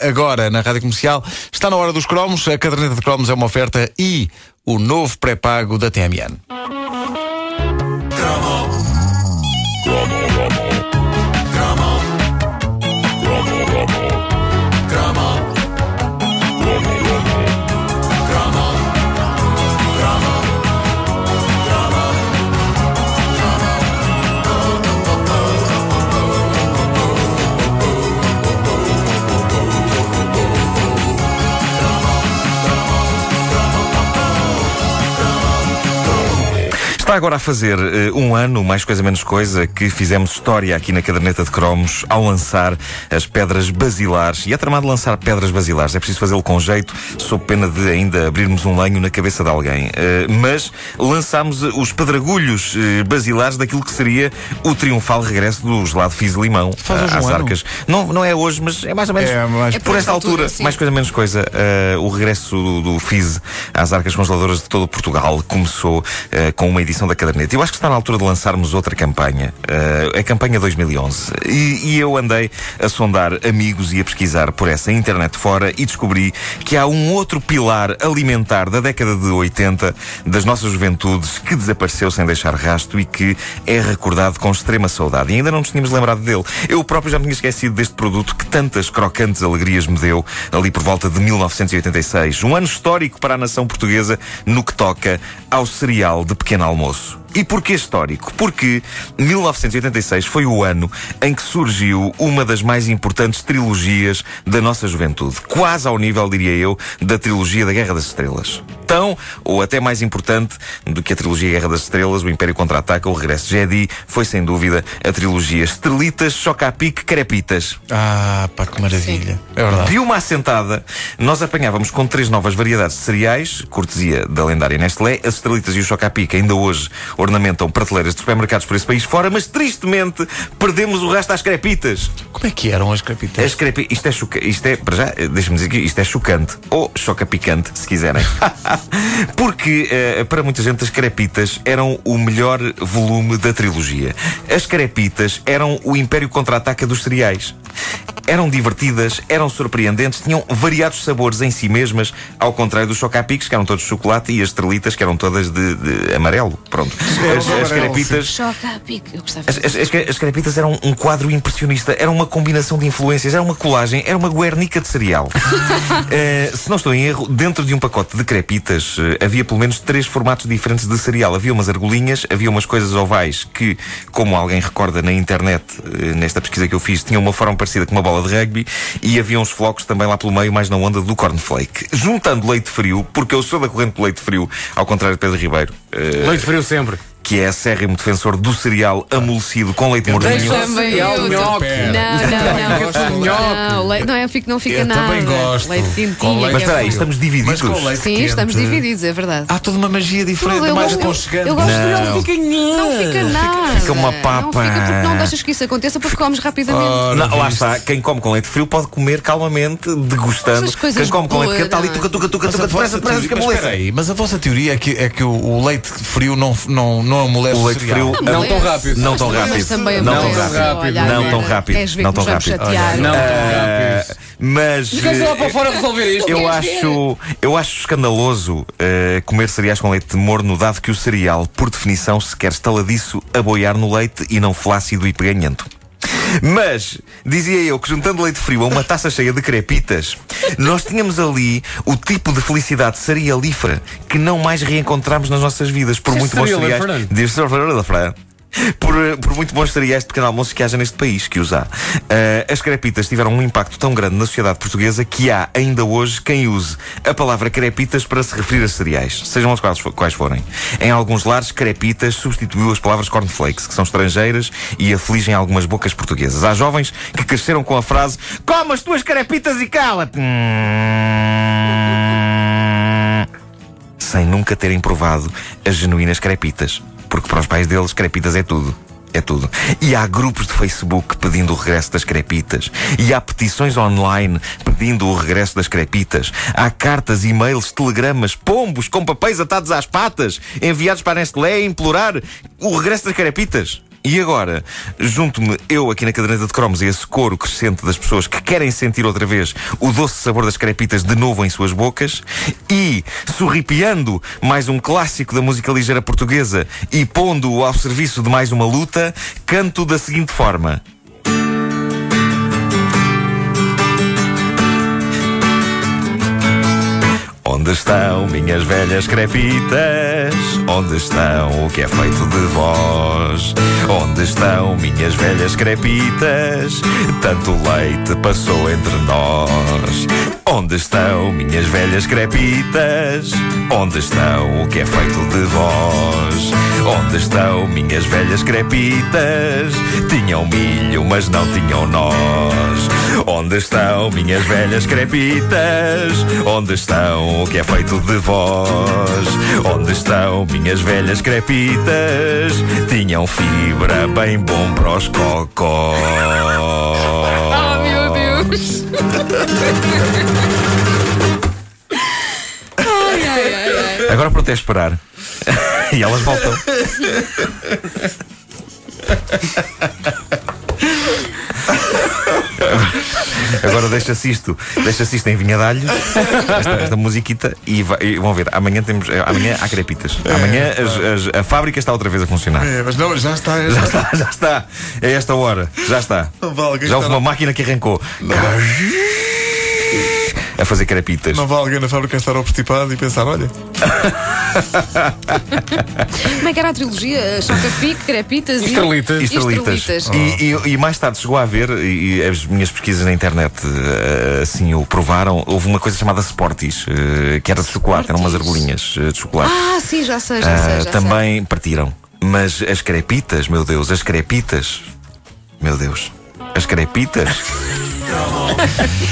agora na Rádio Comercial. Está na hora dos cromos. A caderneta de cromos é uma oferta e o novo pré-pago da TMN. Está agora a fazer uh, um ano, mais coisa menos coisa, que fizemos história aqui na caderneta de cromos ao lançar as pedras basilares. E é tramado lançar pedras basilares. É preciso fazê-lo com jeito, sob pena de ainda abrirmos um lenho na cabeça de alguém. Uh, mas lançámos os pedragulhos uh, basilares daquilo que seria o triunfal regresso do gelado Fiz Limão Faz às um ano. arcas. Não, não é hoje, mas é mais ou menos É mais- por esta altura, sim. mais coisa menos coisa. o regresso do, do Fiz às arcas congeladoras de todo Portugal começou eh, com uma edição da caderneta. Eu acho que está na altura de lançarmos outra campanha, eh, a campanha 2011. E, e eu andei a sondar amigos e a pesquisar por essa internet fora e descobri que há um outro pilar alimentar da década de 80 das nossas juventudes que desapareceu sem deixar rasto e que é recordado com extrema saudade. E ainda não nos tínhamos lembrado dele. Eu próprio já me tinha esquecido deste produto que tantas crocantes alegrias me deu ali por volta de 1986. Um ano histórico para a nação portuguesa no que toca ao cereal de pequeno almoço. E porquê histórico? Porque 1986 foi o ano em que surgiu uma das mais importantes trilogias da nossa juventude. Quase ao nível, diria eu, da trilogia da Guerra das Estrelas. Tão, ou até mais importante do que a trilogia Guerra das Estrelas, o Império Contra-Ataca, o Regresso de Jedi, foi sem dúvida a trilogia Estrelitas, Chocapic, Crepitas. Ah, pá, que maravilha. É verdade. De uma assentada, nós apanhávamos com três novas variedades de cereais, cortesia da lendária Nestlé. As estrelitas e o chocapic ainda hoje ornamentam prateleiras de supermercados por esse país fora, mas tristemente perdemos o resto às crepitas. Como é que eram as crepitas? As crepi... Isto é choca... Isto é, para já, eh, deixa-me dizer que isto é chocante. Ou choca picante, se quiserem. Porque, eh, para muita gente, as crepitas eram o melhor volume da trilogia. As crepitas eram o império contra-ataca dos cereais. Eram divertidas, eram surpreendentes, tinham variados sabores em si mesmas, ao contrário dos chocapics, que eram todos de chocolate, e as estrelitas, que eram todas de, de amarelo. Pronto. As, as crepitas. As, as, as, as crepitas eram um quadro impressionista, era uma combinação de influências, era uma colagem, era uma guernica de cereal. Eh, se não estou em erro, dentro de um pacote de crepitas eh, havia pelo menos três formatos diferentes de cereal. Havia umas argolinhas, havia umas coisas ovais que, como alguém recorda na internet, eh, nesta pesquisa que eu fiz, tinham uma forma parecida com uma bola de rugby e havia uns flocos também lá pelo meio, mais na onda do cornflake. Juntando leite frio, porque eu sou da corrente do leite frio, ao contrário de Pedro Ribeiro. eh, Leite frio sempre. Que é acérrimo defensor do cereal amolecido com leite mordinho. Deixa- Também eu. nhoque. Não, não, Fica tudo não. nhoque. Não, leite- não, é, fica- não fica Eu nada. também gosto. Leite Com quentinho. leite Mas é espera aí, bom. estamos divididos. Mas com leite Sim, quente, estamos divididos, é verdade. Há toda uma magia diferente, eu, mais gosto- aconchegante. eu gosto Não. fica Não fica nada. fica uma Não papa. fica porque não deixas que isso aconteça porque comes rapidamente. Ora, Não, lá viste? está. Quem come com leite frio pode comer calmamente, degustando. Essas coisas Quem come com leite quente está ali, boas. tuca, tuca, tuca, Mas a tuca, vossa depressa, depressa, teoria- que mas espera aí, mas a vossa teoria é que, é que o, o leite frio não, não, não amolece O o, leite frio Não tão rápido. Não tão Mas rápido. também Não tão rápido. Não tão rápido. Não tão nos vamos rápido. chatear? Não tão rápido. Mas lá para eh, fora resolver isto. eu acho, eu acho escandaloso eh, comer cereais com leite morno, dado que o cereal, por definição, se quer estaladiço a boiar no leite e não flácido e peganhento. Mas, dizia eu que juntando leite frio a uma taça cheia de crepitas, nós tínhamos ali o tipo de felicidade cerealífera que não mais reencontramos nas nossas vidas, por muito bons cereais. Fernando? Diz Fernando. Por, eh, por muito bons cereais de pequeno almoço que haja neste país, que os há. Eh, as crepitas tiveram um impacto tão grande na sociedade portuguesa que há ainda hoje quem use a palavra crepitas para se referir a cereais, sejam os quais, quais forem. Em alguns lares, crepitas substituiu as palavras cornflakes, que são estrangeiras e afligem algumas bocas portuguesas. Há jovens que cresceram com a frase Coma as tuas crepitas e cala-te! sem nunca terem provado as genuínas crepitas. Porque para os pais deles, crepitas é tudo. É tudo. E há grupos de Facebook pedindo o regresso das crepitas. E há petições online pedindo o regresso das crepitas. Há cartas, e-mails, telegramas, pombos com papéis atados às patas enviados para a Nestlé a implorar o regresso das crepitas. E agora, junto-me eu aqui na caderneta de cromos e esse coro crescente das pessoas que querem sentir outra vez o doce sabor das crepitas de novo em suas bocas e sorripiando mais um clássico da música ligeira portuguesa e pondo-o ao serviço de mais uma luta, canto da seguinte forma. Onde estão minhas velhas crepitas? Onde estão o que é feito de vós? Onde estão minhas velhas crepitas? Tanto leite passou entre nós. Onde estão minhas velhas crepitas? Onde estão o que é feito de vós? Onde estão minhas velhas crepitas? Tinham milho, mas não tinham nós. Onde estão minhas velhas crepitas? Onde estão o que é feito de vós? Onde estão minhas velhas crepitas? Tinham fibra bem bom para os cocós. Oh, meu Deus! Agora pronto é esperar. e elas voltam. Agora deixa-se isto, deixa-se isto em vinhadalhos, esta, esta musiquita, e, vai- e vão ver, amanhã temos. Amanhã há crepitas. Amanhã as- as- a fábrica está outra vez a funcionar. É, mas não, já está. Já Já está. está, já está. É esta hora, já está. Não Já houve uma máquina que arrancou. A fazer crepitas. Não vai alguém na fábrica estar ao postipado e pensar: olha, Como é que era a trilogia? Choca-pique, crepitas e... Estrelitas. e Estrelitas. estrelitas. E, e- e mais tarde chegou a haver, e, as minhas pesquisas na internet eh, assim o provaram, houve uma coisa chamada Sportis, eh, que era de chocolate, eram umas eh, de chocolate. Ah, sim, já sei, já sei, já também partiram. Mas as crepitas, meu Deus, as crepitas. Meu Deus. As crepitas?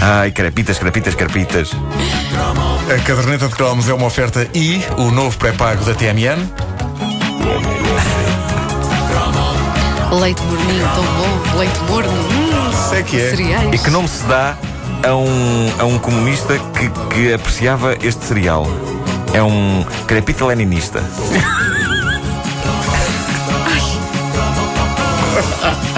Ai, crepitas, crepitas, crepitas. A caderneta de cromos é uma oferta e o novo pré-pago da TMN. Leite morninho, tão bom. Leite morno. Hum, sei que é. Cereais. E que não se dá a um, a um comunista que, que apreciava este cereal. É um crepita leninista.